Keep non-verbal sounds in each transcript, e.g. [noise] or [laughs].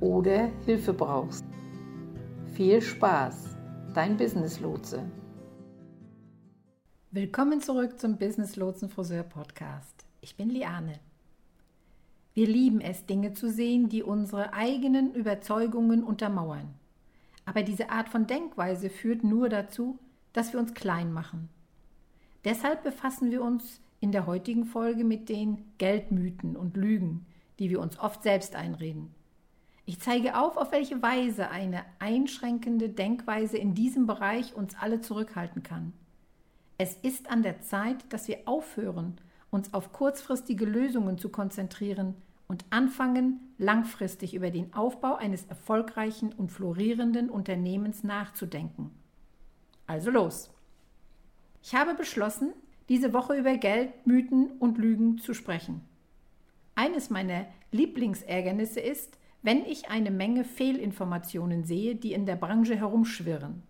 oder Hilfe brauchst. Viel Spaß, dein Business Lotse. Willkommen zurück zum Business Lotsen Friseur Podcast. Ich bin Liane. Wir lieben es, Dinge zu sehen, die unsere eigenen Überzeugungen untermauern. Aber diese Art von Denkweise führt nur dazu, dass wir uns klein machen. Deshalb befassen wir uns in der heutigen Folge mit den Geldmythen und Lügen, die wir uns oft selbst einreden. Ich zeige auf, auf welche Weise eine einschränkende Denkweise in diesem Bereich uns alle zurückhalten kann. Es ist an der Zeit, dass wir aufhören, uns auf kurzfristige Lösungen zu konzentrieren und anfangen, langfristig über den Aufbau eines erfolgreichen und florierenden Unternehmens nachzudenken. Also los! Ich habe beschlossen, diese Woche über Geld, Mythen und Lügen zu sprechen. Eines meiner Lieblingsärgernisse ist, wenn ich eine Menge Fehlinformationen sehe, die in der Branche herumschwirren.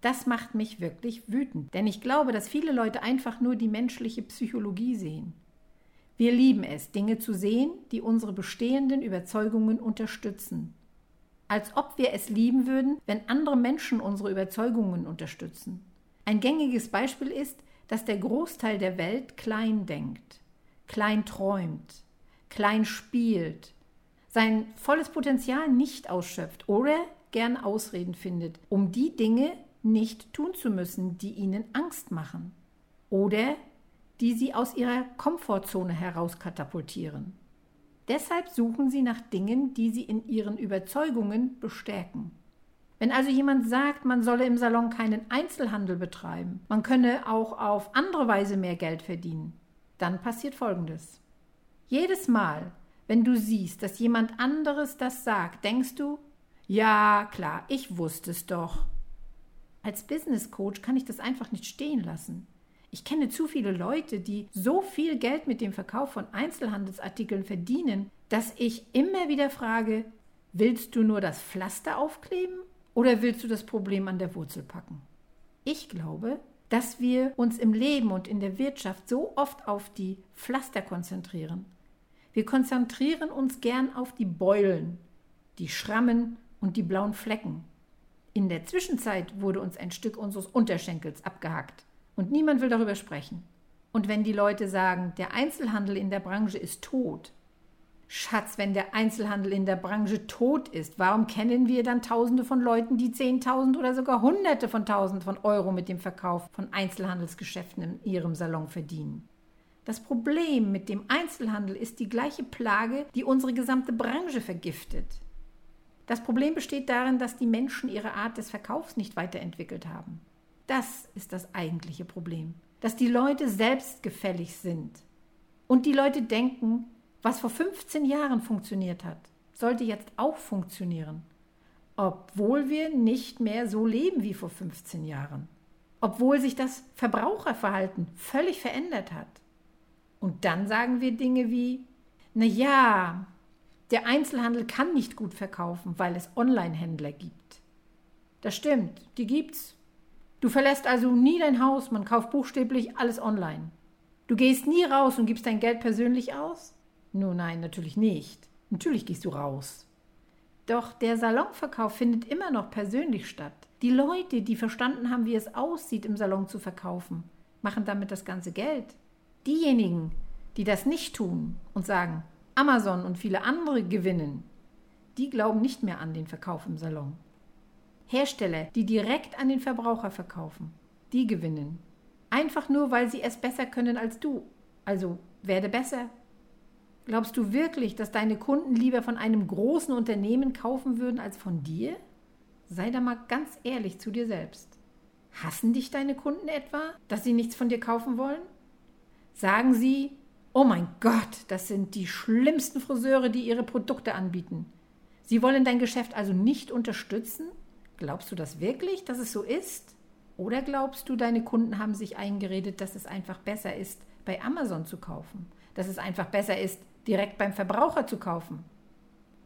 Das macht mich wirklich wütend, denn ich glaube, dass viele Leute einfach nur die menschliche Psychologie sehen. Wir lieben es, Dinge zu sehen, die unsere bestehenden Überzeugungen unterstützen. Als ob wir es lieben würden, wenn andere Menschen unsere Überzeugungen unterstützen. Ein gängiges Beispiel ist, dass der Großteil der Welt klein denkt, klein träumt, klein spielt, sein volles Potenzial nicht ausschöpft oder gern Ausreden findet, um die Dinge nicht tun zu müssen, die ihnen Angst machen oder die sie aus ihrer Komfortzone heraus katapultieren. Deshalb suchen sie nach Dingen, die sie in ihren Überzeugungen bestärken. Wenn also jemand sagt, man solle im Salon keinen Einzelhandel betreiben, man könne auch auf andere Weise mehr Geld verdienen, dann passiert Folgendes. Jedes Mal, wenn du siehst, dass jemand anderes das sagt, denkst du, ja, klar, ich wusste es doch. Als Business Coach kann ich das einfach nicht stehen lassen. Ich kenne zu viele Leute, die so viel Geld mit dem Verkauf von Einzelhandelsartikeln verdienen, dass ich immer wieder frage, willst du nur das Pflaster aufkleben oder willst du das Problem an der Wurzel packen? Ich glaube, dass wir uns im Leben und in der Wirtschaft so oft auf die Pflaster konzentrieren wir konzentrieren uns gern auf die Beulen, die Schrammen und die blauen Flecken. In der Zwischenzeit wurde uns ein Stück unseres Unterschenkels abgehackt und niemand will darüber sprechen. Und wenn die Leute sagen, der Einzelhandel in der Branche ist tot, Schatz, wenn der Einzelhandel in der Branche tot ist, warum kennen wir dann Tausende von Leuten, die Zehntausend oder sogar Hunderte von Tausend von Euro mit dem Verkauf von Einzelhandelsgeschäften in ihrem Salon verdienen? Das Problem mit dem Einzelhandel ist die gleiche Plage, die unsere gesamte Branche vergiftet. Das Problem besteht darin, dass die Menschen ihre Art des Verkaufs nicht weiterentwickelt haben. Das ist das eigentliche Problem. Dass die Leute selbstgefällig sind. Und die Leute denken, was vor 15 Jahren funktioniert hat, sollte jetzt auch funktionieren. Obwohl wir nicht mehr so leben wie vor 15 Jahren. Obwohl sich das Verbraucherverhalten völlig verändert hat. Und dann sagen wir Dinge wie, na ja, der Einzelhandel kann nicht gut verkaufen, weil es Online-Händler gibt. Das stimmt, die gibt's. Du verlässt also nie dein Haus, man kauft buchstäblich alles online. Du gehst nie raus und gibst dein Geld persönlich aus? Nun nein, natürlich nicht. Natürlich gehst du raus. Doch der Salonverkauf findet immer noch persönlich statt. Die Leute, die verstanden haben, wie es aussieht, im Salon zu verkaufen, machen damit das ganze Geld. Diejenigen, die das nicht tun und sagen, Amazon und viele andere gewinnen, die glauben nicht mehr an den Verkauf im Salon. Hersteller, die direkt an den Verbraucher verkaufen, die gewinnen. Einfach nur, weil sie es besser können als du. Also werde besser. Glaubst du wirklich, dass deine Kunden lieber von einem großen Unternehmen kaufen würden als von dir? Sei da mal ganz ehrlich zu dir selbst. Hassen dich deine Kunden etwa, dass sie nichts von dir kaufen wollen? Sagen sie, oh mein Gott, das sind die schlimmsten Friseure, die ihre Produkte anbieten. Sie wollen dein Geschäft also nicht unterstützen? Glaubst du das wirklich, dass es so ist? Oder glaubst du, deine Kunden haben sich eingeredet, dass es einfach besser ist, bei Amazon zu kaufen? Dass es einfach besser ist, direkt beim Verbraucher zu kaufen?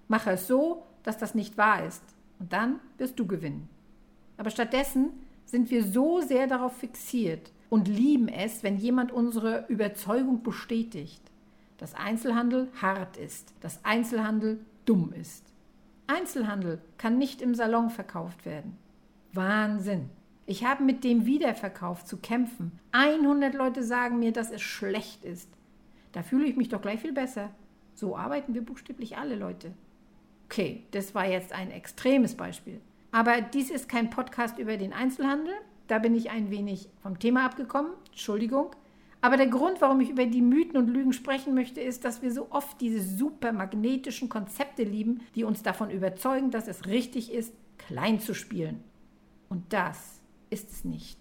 Mache es so, dass das nicht wahr ist. Und dann wirst du gewinnen. Aber stattdessen sind wir so sehr darauf fixiert und lieben es, wenn jemand unsere Überzeugung bestätigt, dass Einzelhandel hart ist, dass Einzelhandel dumm ist. Einzelhandel kann nicht im Salon verkauft werden. Wahnsinn. Ich habe mit dem Wiederverkauf zu kämpfen. 100 Leute sagen mir, dass es schlecht ist. Da fühle ich mich doch gleich viel besser. So arbeiten wir buchstäblich alle Leute. Okay, das war jetzt ein extremes Beispiel. Aber dies ist kein Podcast über den Einzelhandel. Da bin ich ein wenig vom Thema abgekommen. Entschuldigung. Aber der Grund, warum ich über die Mythen und Lügen sprechen möchte, ist, dass wir so oft diese supermagnetischen Konzepte lieben, die uns davon überzeugen, dass es richtig ist, klein zu spielen. Und das ist es nicht.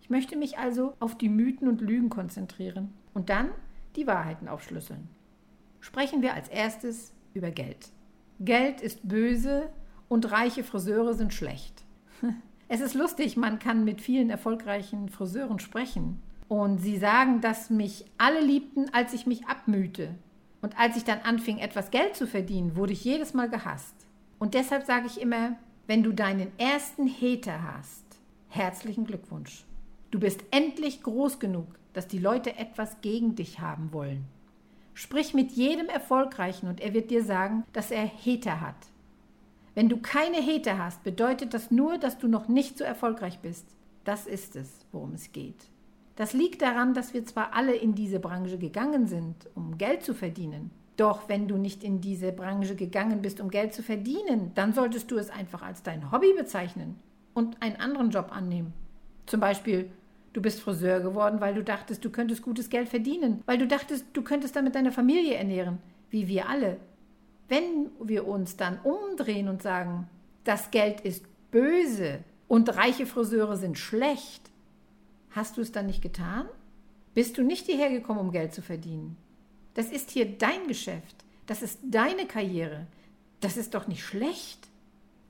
Ich möchte mich also auf die Mythen und Lügen konzentrieren und dann die Wahrheiten aufschlüsseln. Sprechen wir als erstes über Geld. Geld ist böse und reiche Friseure sind schlecht. [laughs] Es ist lustig, man kann mit vielen erfolgreichen Friseuren sprechen. Und sie sagen, dass mich alle liebten, als ich mich abmühte. Und als ich dann anfing, etwas Geld zu verdienen, wurde ich jedes Mal gehasst. Und deshalb sage ich immer, wenn du deinen ersten Hater hast, herzlichen Glückwunsch. Du bist endlich groß genug, dass die Leute etwas gegen dich haben wollen. Sprich mit jedem Erfolgreichen und er wird dir sagen, dass er Hater hat. Wenn du keine Hater hast, bedeutet das nur, dass du noch nicht so erfolgreich bist. Das ist es, worum es geht. Das liegt daran, dass wir zwar alle in diese Branche gegangen sind, um Geld zu verdienen. Doch wenn du nicht in diese Branche gegangen bist, um Geld zu verdienen, dann solltest du es einfach als dein Hobby bezeichnen und einen anderen Job annehmen. Zum Beispiel, du bist Friseur geworden, weil du dachtest, du könntest gutes Geld verdienen, weil du dachtest, du könntest damit deine Familie ernähren, wie wir alle. Wenn wir uns dann umdrehen und sagen, das Geld ist böse und reiche Friseure sind schlecht, hast du es dann nicht getan? Bist du nicht hierher gekommen, um Geld zu verdienen? Das ist hier dein Geschäft. Das ist deine Karriere. Das ist doch nicht schlecht.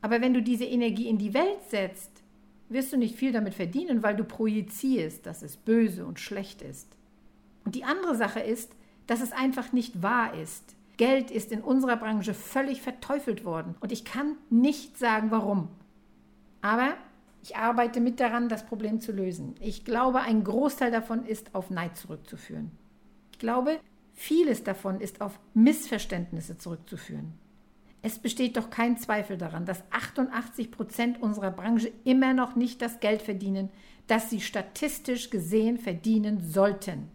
Aber wenn du diese Energie in die Welt setzt, wirst du nicht viel damit verdienen, weil du projizierst, dass es böse und schlecht ist. Und die andere Sache ist, dass es einfach nicht wahr ist. Geld ist in unserer Branche völlig verteufelt worden und ich kann nicht sagen, warum. Aber ich arbeite mit daran, das Problem zu lösen. Ich glaube, ein Großteil davon ist auf Neid zurückzuführen. Ich glaube, vieles davon ist auf Missverständnisse zurückzuführen. Es besteht doch kein Zweifel daran, dass 88 Prozent unserer Branche immer noch nicht das Geld verdienen, das sie statistisch gesehen verdienen sollten.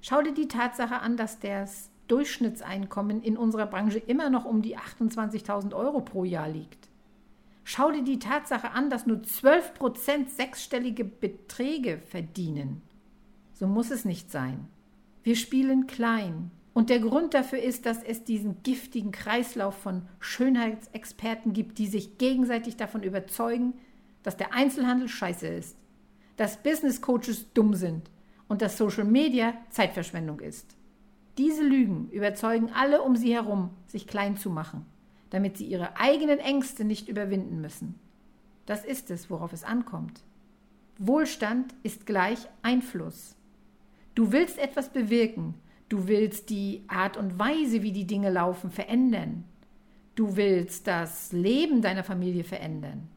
Schau dir die Tatsache an, dass das Durchschnittseinkommen in unserer Branche immer noch um die 28.000 Euro pro Jahr liegt. Schau dir die Tatsache an, dass nur 12 Prozent sechsstellige Beträge verdienen. So muss es nicht sein. Wir spielen klein. Und der Grund dafür ist, dass es diesen giftigen Kreislauf von Schönheitsexperten gibt, die sich gegenseitig davon überzeugen, dass der Einzelhandel scheiße ist, dass Business Coaches dumm sind und dass Social Media Zeitverschwendung ist. Diese Lügen überzeugen alle um sie herum, sich klein zu machen, damit sie ihre eigenen Ängste nicht überwinden müssen. Das ist es, worauf es ankommt. Wohlstand ist gleich Einfluss. Du willst etwas bewirken, du willst die Art und Weise, wie die Dinge laufen, verändern. Du willst das Leben deiner Familie verändern.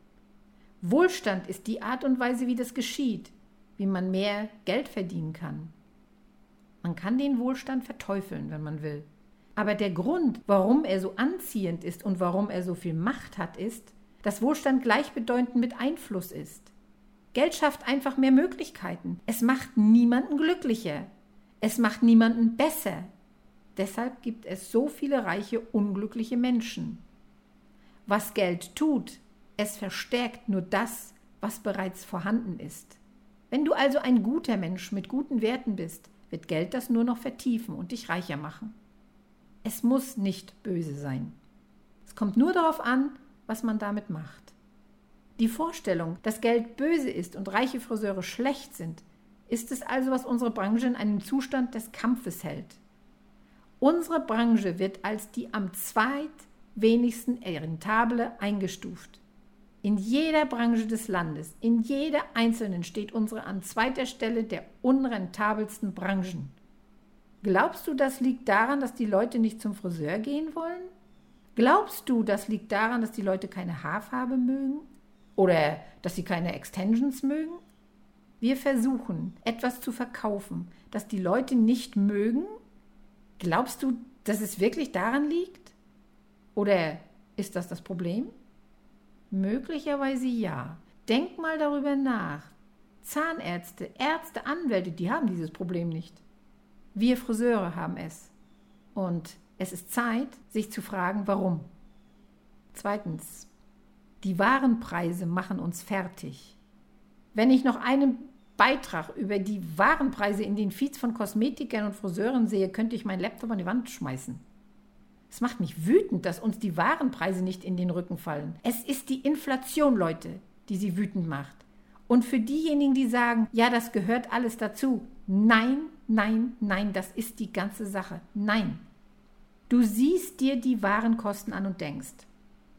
Wohlstand ist die Art und Weise, wie das geschieht, wie man mehr Geld verdienen kann. Man kann den Wohlstand verteufeln, wenn man will. Aber der Grund, warum er so anziehend ist und warum er so viel Macht hat, ist, dass Wohlstand gleichbedeutend mit Einfluss ist. Geld schafft einfach mehr Möglichkeiten. Es macht niemanden glücklicher. Es macht niemanden besser. Deshalb gibt es so viele reiche, unglückliche Menschen. was Geld tut, es verstärkt nur das, was bereits vorhanden ist. Wenn du also ein guter Mensch mit guten Werten bist, wird Geld das nur noch vertiefen und dich reicher machen. Es muss nicht böse sein. Es kommt nur darauf an, was man damit macht. Die Vorstellung, dass Geld böse ist und reiche Friseure schlecht sind, ist es also, was unsere Branche in einem Zustand des Kampfes hält. Unsere Branche wird als die am zweitwenigsten rentable eingestuft. In jeder Branche des Landes, in jeder einzelnen steht unsere an zweiter Stelle der unrentabelsten Branchen. Glaubst du, das liegt daran, dass die Leute nicht zum Friseur gehen wollen? Glaubst du, das liegt daran, dass die Leute keine Haarfarbe mögen? Oder dass sie keine Extensions mögen? Wir versuchen, etwas zu verkaufen, das die Leute nicht mögen? Glaubst du, dass es wirklich daran liegt? Oder ist das das Problem? Möglicherweise ja. Denk mal darüber nach. Zahnärzte, Ärzte, Anwälte, die haben dieses Problem nicht. Wir Friseure haben es. Und es ist Zeit, sich zu fragen, warum. Zweitens, die Warenpreise machen uns fertig. Wenn ich noch einen Beitrag über die Warenpreise in den Feeds von Kosmetikern und Friseuren sehe, könnte ich meinen Laptop an die Wand schmeißen. Es macht mich wütend, dass uns die Warenpreise nicht in den Rücken fallen. Es ist die Inflation, Leute, die sie wütend macht. Und für diejenigen, die sagen, ja, das gehört alles dazu, nein, nein, nein, das ist die ganze Sache. Nein. Du siehst dir die Warenkosten an und denkst,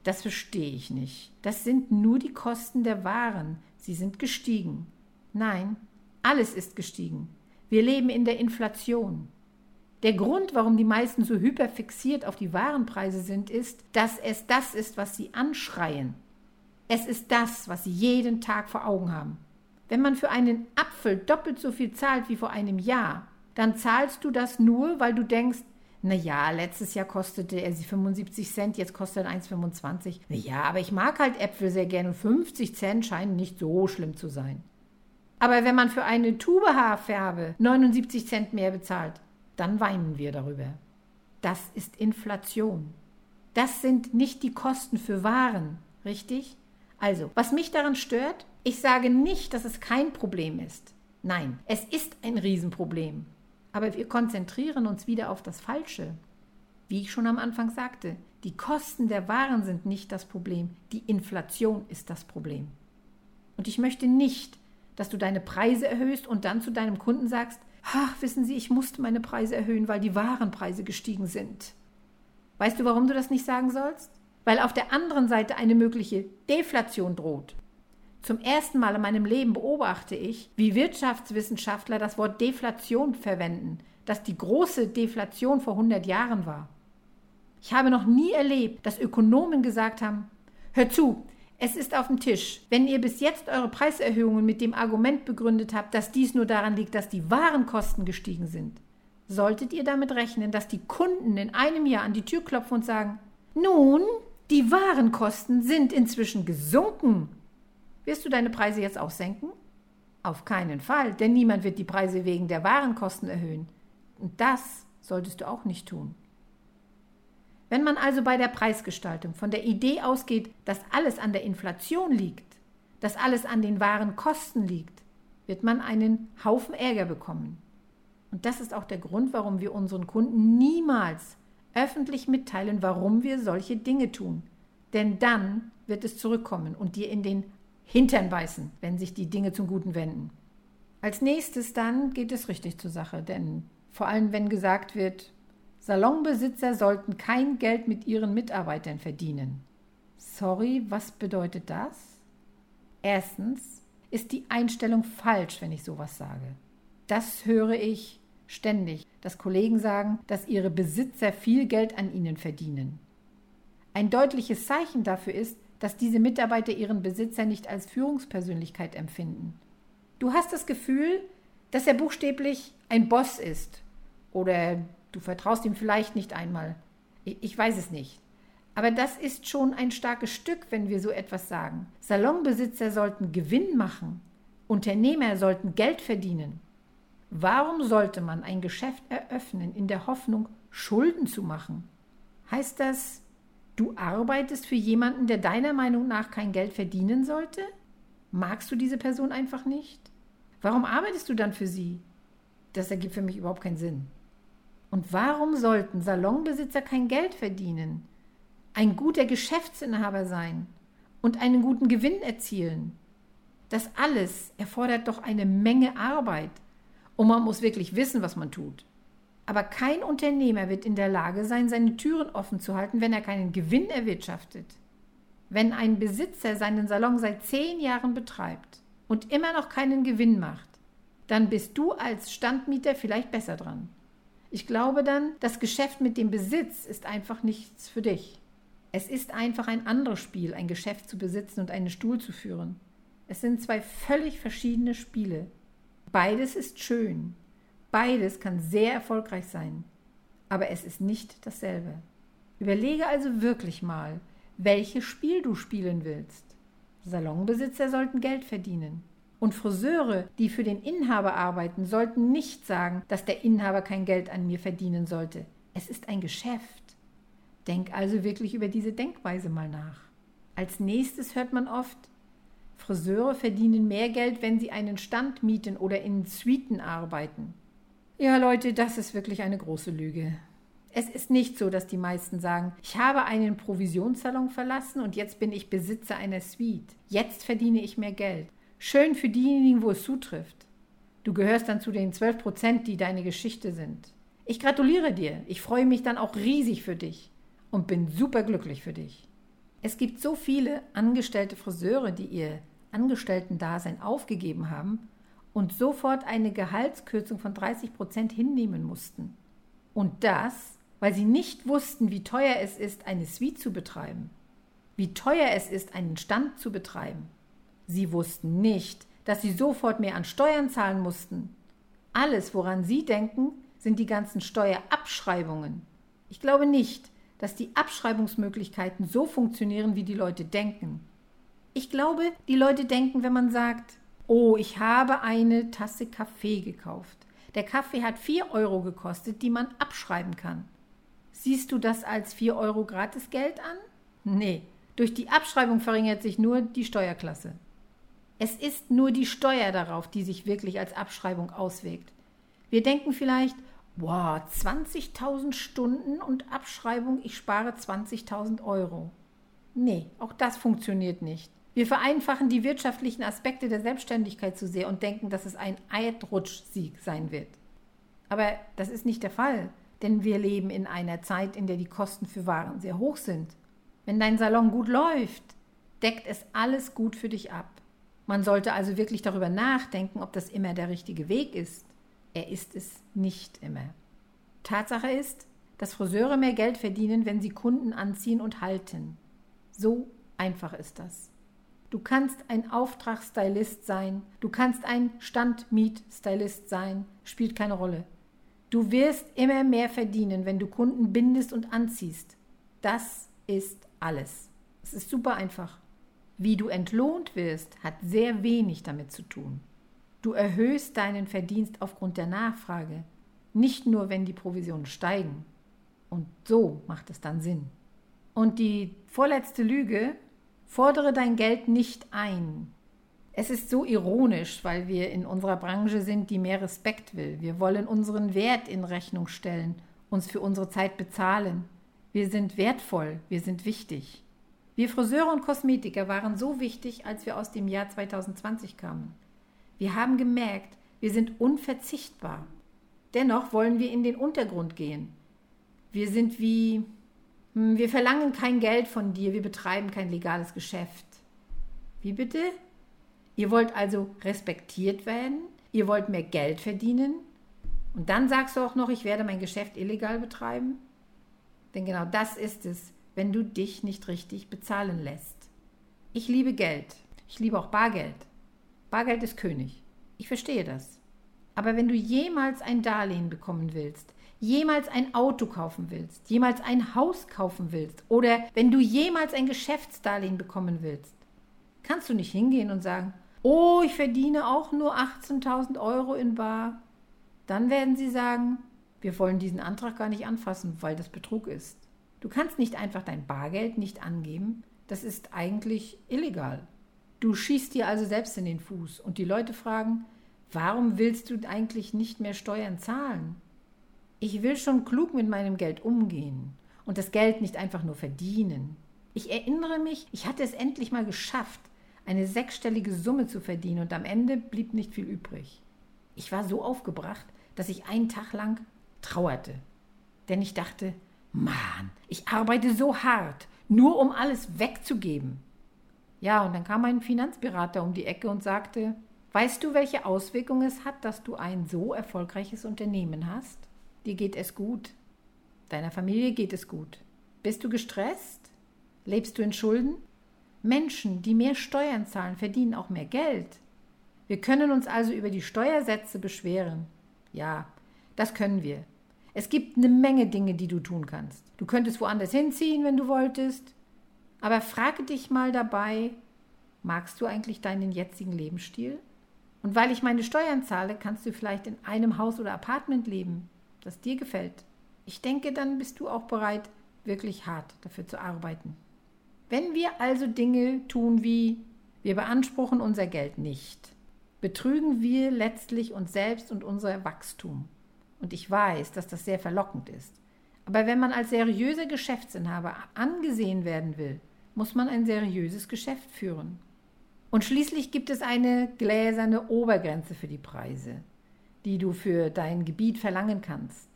das verstehe ich nicht. Das sind nur die Kosten der Waren. Sie sind gestiegen. Nein, alles ist gestiegen. Wir leben in der Inflation. Der Grund, warum die meisten so hyperfixiert auf die Warenpreise sind, ist, dass es das ist, was sie anschreien. Es ist das, was sie jeden Tag vor Augen haben. Wenn man für einen Apfel doppelt so viel zahlt wie vor einem Jahr, dann zahlst du das nur, weil du denkst, na ja, letztes Jahr kostete er 75 Cent, jetzt kostet er 1,25. Na ja, aber ich mag halt Äpfel sehr gerne und 50 Cent scheinen nicht so schlimm zu sein. Aber wenn man für eine Tube Haarfärbe 79 Cent mehr bezahlt, dann weinen wir darüber. Das ist Inflation. Das sind nicht die Kosten für Waren, richtig? Also, was mich daran stört, ich sage nicht, dass es kein Problem ist. Nein, es ist ein Riesenproblem. Aber wir konzentrieren uns wieder auf das Falsche. Wie ich schon am Anfang sagte, die Kosten der Waren sind nicht das Problem, die Inflation ist das Problem. Und ich möchte nicht, dass du deine Preise erhöhst und dann zu deinem Kunden sagst, ach, wissen Sie, ich musste meine Preise erhöhen, weil die Warenpreise gestiegen sind. Weißt du, warum du das nicht sagen sollst? Weil auf der anderen Seite eine mögliche Deflation droht. Zum ersten Mal in meinem Leben beobachte ich, wie Wirtschaftswissenschaftler das Wort Deflation verwenden, das die große Deflation vor 100 Jahren war. Ich habe noch nie erlebt, dass Ökonomen gesagt haben, hör zu, es ist auf dem Tisch. Wenn ihr bis jetzt eure Preiserhöhungen mit dem Argument begründet habt, dass dies nur daran liegt, dass die Warenkosten gestiegen sind, solltet ihr damit rechnen, dass die Kunden in einem Jahr an die Tür klopfen und sagen, nun, die Warenkosten sind inzwischen gesunken. Wirst du deine Preise jetzt auch senken? Auf keinen Fall, denn niemand wird die Preise wegen der Warenkosten erhöhen. Und das solltest du auch nicht tun. Wenn man also bei der Preisgestaltung von der Idee ausgeht, dass alles an der Inflation liegt, dass alles an den wahren Kosten liegt, wird man einen Haufen Ärger bekommen. Und das ist auch der Grund, warum wir unseren Kunden niemals öffentlich mitteilen, warum wir solche Dinge tun. Denn dann wird es zurückkommen und dir in den Hintern beißen, wenn sich die Dinge zum Guten wenden. Als nächstes dann geht es richtig zur Sache, denn vor allem wenn gesagt wird, Salonbesitzer sollten kein Geld mit ihren Mitarbeitern verdienen. Sorry, was bedeutet das? Erstens ist die Einstellung falsch, wenn ich sowas sage. Das höre ich ständig, dass Kollegen sagen, dass ihre Besitzer viel Geld an ihnen verdienen. Ein deutliches Zeichen dafür ist, dass diese Mitarbeiter ihren Besitzer nicht als Führungspersönlichkeit empfinden. Du hast das Gefühl, dass er buchstäblich ein Boss ist oder Du vertraust ihm vielleicht nicht einmal. Ich weiß es nicht. Aber das ist schon ein starkes Stück, wenn wir so etwas sagen. Salonbesitzer sollten Gewinn machen. Unternehmer sollten Geld verdienen. Warum sollte man ein Geschäft eröffnen in der Hoffnung, Schulden zu machen? Heißt das, Du arbeitest für jemanden, der deiner Meinung nach kein Geld verdienen sollte? Magst du diese Person einfach nicht? Warum arbeitest du dann für sie? Das ergibt für mich überhaupt keinen Sinn. Und warum sollten Salonbesitzer kein Geld verdienen, ein guter Geschäftsinhaber sein und einen guten Gewinn erzielen? Das alles erfordert doch eine Menge Arbeit und man muss wirklich wissen, was man tut. Aber kein Unternehmer wird in der Lage sein, seine Türen offen zu halten, wenn er keinen Gewinn erwirtschaftet. Wenn ein Besitzer seinen Salon seit zehn Jahren betreibt und immer noch keinen Gewinn macht, dann bist du als Standmieter vielleicht besser dran. Ich glaube dann, das Geschäft mit dem Besitz ist einfach nichts für dich. Es ist einfach ein anderes Spiel, ein Geschäft zu besitzen und einen Stuhl zu führen. Es sind zwei völlig verschiedene Spiele. Beides ist schön. Beides kann sehr erfolgreich sein. Aber es ist nicht dasselbe. Überlege also wirklich mal, welches Spiel du spielen willst. Salonbesitzer sollten Geld verdienen. Und Friseure, die für den Inhaber arbeiten, sollten nicht sagen, dass der Inhaber kein Geld an mir verdienen sollte. Es ist ein Geschäft. Denk also wirklich über diese Denkweise mal nach. Als nächstes hört man oft, Friseure verdienen mehr Geld, wenn sie einen Stand mieten oder in Suiten arbeiten. Ja, Leute, das ist wirklich eine große Lüge. Es ist nicht so, dass die meisten sagen, ich habe einen Provisionssalon verlassen und jetzt bin ich Besitzer einer Suite. Jetzt verdiene ich mehr Geld. Schön für diejenigen, wo es zutrifft. Du gehörst dann zu den 12 Prozent, die deine Geschichte sind. Ich gratuliere dir. Ich freue mich dann auch riesig für dich und bin superglücklich für dich. Es gibt so viele angestellte Friseure, die ihr Angestellten-Dasein aufgegeben haben und sofort eine Gehaltskürzung von 30 Prozent hinnehmen mussten. Und das, weil sie nicht wussten, wie teuer es ist, eine Suite zu betreiben, wie teuer es ist, einen Stand zu betreiben. Sie wussten nicht, dass sie sofort mehr an Steuern zahlen mussten. Alles, woran sie denken, sind die ganzen Steuerabschreibungen. Ich glaube nicht, dass die Abschreibungsmöglichkeiten so funktionieren, wie die Leute denken. Ich glaube, die Leute denken, wenn man sagt, oh, ich habe eine Tasse Kaffee gekauft. Der Kaffee hat 4 Euro gekostet, die man abschreiben kann. Siehst du das als 4 Euro Gratisgeld an? Nee, durch die Abschreibung verringert sich nur die Steuerklasse. Es ist nur die Steuer darauf, die sich wirklich als Abschreibung auswirkt. Wir denken vielleicht, Boah, 20.000 Stunden und Abschreibung, ich spare 20.000 Euro. Nee, auch das funktioniert nicht. Wir vereinfachen die wirtschaftlichen Aspekte der Selbstständigkeit zu sehr und denken, dass es ein Eidrutschsieg sein wird. Aber das ist nicht der Fall, denn wir leben in einer Zeit, in der die Kosten für Waren sehr hoch sind. Wenn dein Salon gut läuft, deckt es alles gut für dich ab. Man sollte also wirklich darüber nachdenken, ob das immer der richtige Weg ist. Er ist es nicht immer. Tatsache ist, dass Friseure mehr Geld verdienen, wenn sie Kunden anziehen und halten. So einfach ist das. Du kannst ein Auftragsstylist sein, du kannst ein Standmietstylist sein, spielt keine Rolle. Du wirst immer mehr verdienen, wenn du Kunden bindest und anziehst. Das ist alles. Es ist super einfach. Wie du entlohnt wirst, hat sehr wenig damit zu tun. Du erhöhst deinen Verdienst aufgrund der Nachfrage, nicht nur wenn die Provisionen steigen. Und so macht es dann Sinn. Und die vorletzte Lüge, fordere dein Geld nicht ein. Es ist so ironisch, weil wir in unserer Branche sind, die mehr Respekt will. Wir wollen unseren Wert in Rechnung stellen, uns für unsere Zeit bezahlen. Wir sind wertvoll, wir sind wichtig. Wir Friseure und Kosmetiker waren so wichtig, als wir aus dem Jahr 2020 kamen. Wir haben gemerkt, wir sind unverzichtbar. Dennoch wollen wir in den Untergrund gehen. Wir sind wie, hm, wir verlangen kein Geld von dir, wir betreiben kein legales Geschäft. Wie bitte? Ihr wollt also respektiert werden? Ihr wollt mehr Geld verdienen? Und dann sagst du auch noch, ich werde mein Geschäft illegal betreiben? Denn genau das ist es, wenn du dich nicht richtig bezahlen lässt. Ich liebe Geld. Ich liebe auch Bargeld. Bargeld ist König. Ich verstehe das. Aber wenn du jemals ein Darlehen bekommen willst, jemals ein Auto kaufen willst, jemals ein Haus kaufen willst oder wenn du jemals ein Geschäftsdarlehen bekommen willst, kannst du nicht hingehen und sagen, oh, ich verdiene auch nur 18.000 Euro in Bar. Dann werden sie sagen, wir wollen diesen Antrag gar nicht anfassen, weil das Betrug ist. Du kannst nicht einfach dein Bargeld nicht angeben. Das ist eigentlich illegal. Du schießt dir also selbst in den Fuß und die Leute fragen, warum willst du eigentlich nicht mehr Steuern zahlen? Ich will schon klug mit meinem Geld umgehen und das Geld nicht einfach nur verdienen. Ich erinnere mich, ich hatte es endlich mal geschafft, eine sechsstellige Summe zu verdienen und am Ende blieb nicht viel übrig. Ich war so aufgebracht, dass ich einen Tag lang trauerte. Denn ich dachte, Mann, ich arbeite so hart, nur um alles wegzugeben. Ja, und dann kam ein Finanzberater um die Ecke und sagte, weißt du, welche Auswirkungen es hat, dass du ein so erfolgreiches Unternehmen hast? Dir geht es gut. Deiner Familie geht es gut. Bist du gestresst? Lebst du in Schulden? Menschen, die mehr Steuern zahlen, verdienen auch mehr Geld. Wir können uns also über die Steuersätze beschweren. Ja, das können wir. Es gibt eine Menge Dinge, die du tun kannst. Du könntest woanders hinziehen, wenn du wolltest. Aber frage dich mal dabei, magst du eigentlich deinen jetzigen Lebensstil? Und weil ich meine Steuern zahle, kannst du vielleicht in einem Haus oder Apartment leben, das dir gefällt. Ich denke, dann bist du auch bereit, wirklich hart dafür zu arbeiten. Wenn wir also Dinge tun wie wir beanspruchen unser Geld nicht, betrügen wir letztlich uns selbst und unser Wachstum. Und ich weiß, dass das sehr verlockend ist. Aber wenn man als seriöser Geschäftsinhaber angesehen werden will, muss man ein seriöses Geschäft führen. Und schließlich gibt es eine gläserne Obergrenze für die Preise, die du für dein Gebiet verlangen kannst.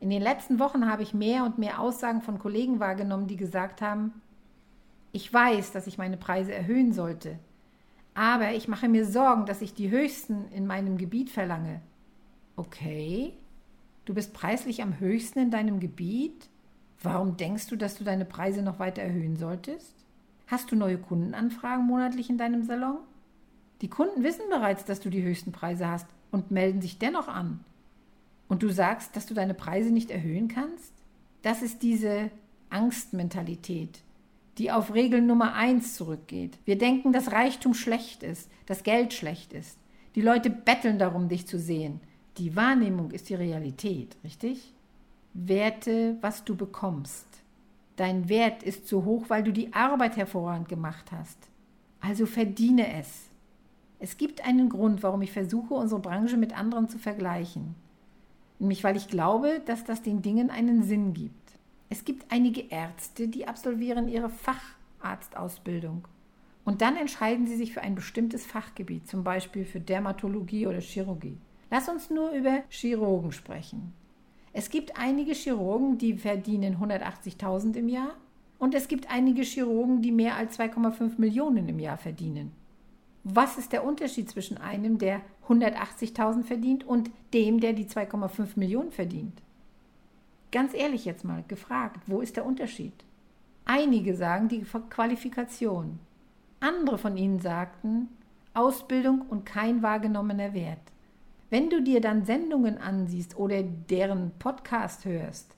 In den letzten Wochen habe ich mehr und mehr Aussagen von Kollegen wahrgenommen, die gesagt haben, ich weiß, dass ich meine Preise erhöhen sollte, aber ich mache mir Sorgen, dass ich die höchsten in meinem Gebiet verlange. Okay, du bist preislich am höchsten in deinem Gebiet? Warum denkst du, dass du deine Preise noch weiter erhöhen solltest? Hast du neue Kundenanfragen monatlich in deinem Salon? Die Kunden wissen bereits, dass du die höchsten Preise hast und melden sich dennoch an. Und du sagst, dass du deine Preise nicht erhöhen kannst? Das ist diese Angstmentalität, die auf Regel Nummer eins zurückgeht. Wir denken, dass Reichtum schlecht ist, dass Geld schlecht ist. Die Leute betteln darum, dich zu sehen. Die Wahrnehmung ist die Realität, richtig? Werte, was du bekommst. Dein Wert ist so hoch, weil du die Arbeit hervorragend gemacht hast. Also verdiene es. Es gibt einen Grund, warum ich versuche, unsere Branche mit anderen zu vergleichen. Nämlich weil ich glaube, dass das den Dingen einen Sinn gibt. Es gibt einige Ärzte, die absolvieren ihre Facharztausbildung. Und dann entscheiden sie sich für ein bestimmtes Fachgebiet, zum Beispiel für Dermatologie oder Chirurgie. Lass uns nur über Chirurgen sprechen. Es gibt einige Chirurgen, die verdienen 180.000 im Jahr und es gibt einige Chirurgen, die mehr als 2,5 Millionen im Jahr verdienen. Was ist der Unterschied zwischen einem, der 180.000 verdient und dem, der die 2,5 Millionen verdient? Ganz ehrlich jetzt mal gefragt, wo ist der Unterschied? Einige sagen die Qualifikation. Andere von ihnen sagten Ausbildung und kein wahrgenommener Wert. Wenn du dir dann Sendungen ansiehst oder deren Podcast hörst,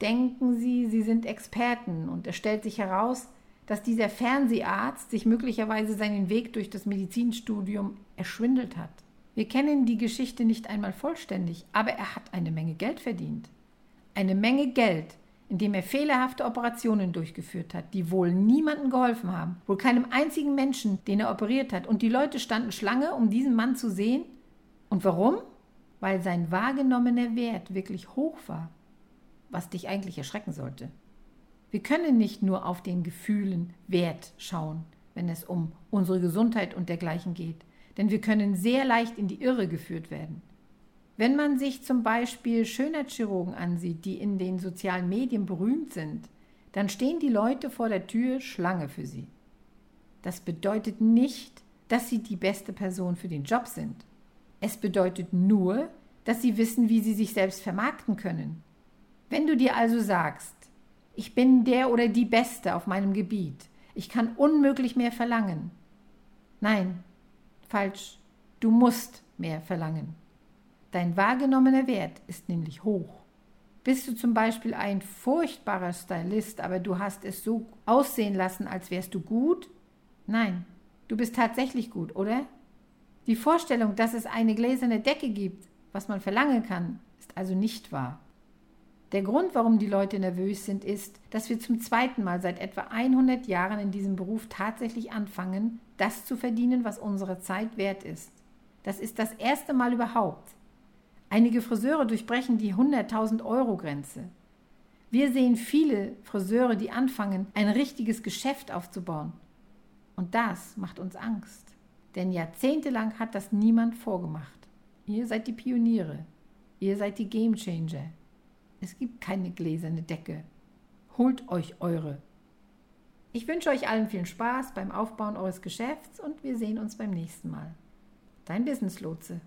denken sie, sie sind Experten und es stellt sich heraus, dass dieser Fernseharzt sich möglicherweise seinen Weg durch das Medizinstudium erschwindelt hat. Wir kennen die Geschichte nicht einmal vollständig, aber er hat eine Menge Geld verdient eine Menge Geld, indem er fehlerhafte Operationen durchgeführt hat, die wohl niemandem geholfen haben, wohl keinem einzigen Menschen, den er operiert hat. Und die Leute standen Schlange, um diesen Mann zu sehen. Und warum? Weil sein wahrgenommener Wert wirklich hoch war, was dich eigentlich erschrecken sollte. Wir können nicht nur auf den Gefühlen Wert schauen, wenn es um unsere Gesundheit und dergleichen geht, denn wir können sehr leicht in die Irre geführt werden. Wenn man sich zum Beispiel Schönheitschirurgen ansieht, die in den sozialen Medien berühmt sind, dann stehen die Leute vor der Tür Schlange für sie. Das bedeutet nicht, dass sie die beste Person für den Job sind. Es bedeutet nur, dass sie wissen, wie sie sich selbst vermarkten können. Wenn du dir also sagst, ich bin der oder die Beste auf meinem Gebiet, ich kann unmöglich mehr verlangen. Nein, falsch, du musst mehr verlangen. Dein wahrgenommener Wert ist nämlich hoch. Bist du zum Beispiel ein furchtbarer Stylist, aber du hast es so aussehen lassen, als wärst du gut? Nein, du bist tatsächlich gut, oder? Die Vorstellung, dass es eine gläserne Decke gibt, was man verlangen kann, ist also nicht wahr. Der Grund, warum die Leute nervös sind, ist, dass wir zum zweiten Mal seit etwa 100 Jahren in diesem Beruf tatsächlich anfangen, das zu verdienen, was unsere Zeit wert ist. Das ist das erste Mal überhaupt. Einige Friseure durchbrechen die 100.000 Euro Grenze. Wir sehen viele Friseure, die anfangen, ein richtiges Geschäft aufzubauen. Und das macht uns Angst. Denn jahrzehntelang hat das niemand vorgemacht. Ihr seid die Pioniere. Ihr seid die Gamechanger. Es gibt keine gläserne Decke. Holt euch eure. Ich wünsche euch allen viel Spaß beim Aufbauen eures Geschäfts und wir sehen uns beim nächsten Mal. Dein Business Lotse.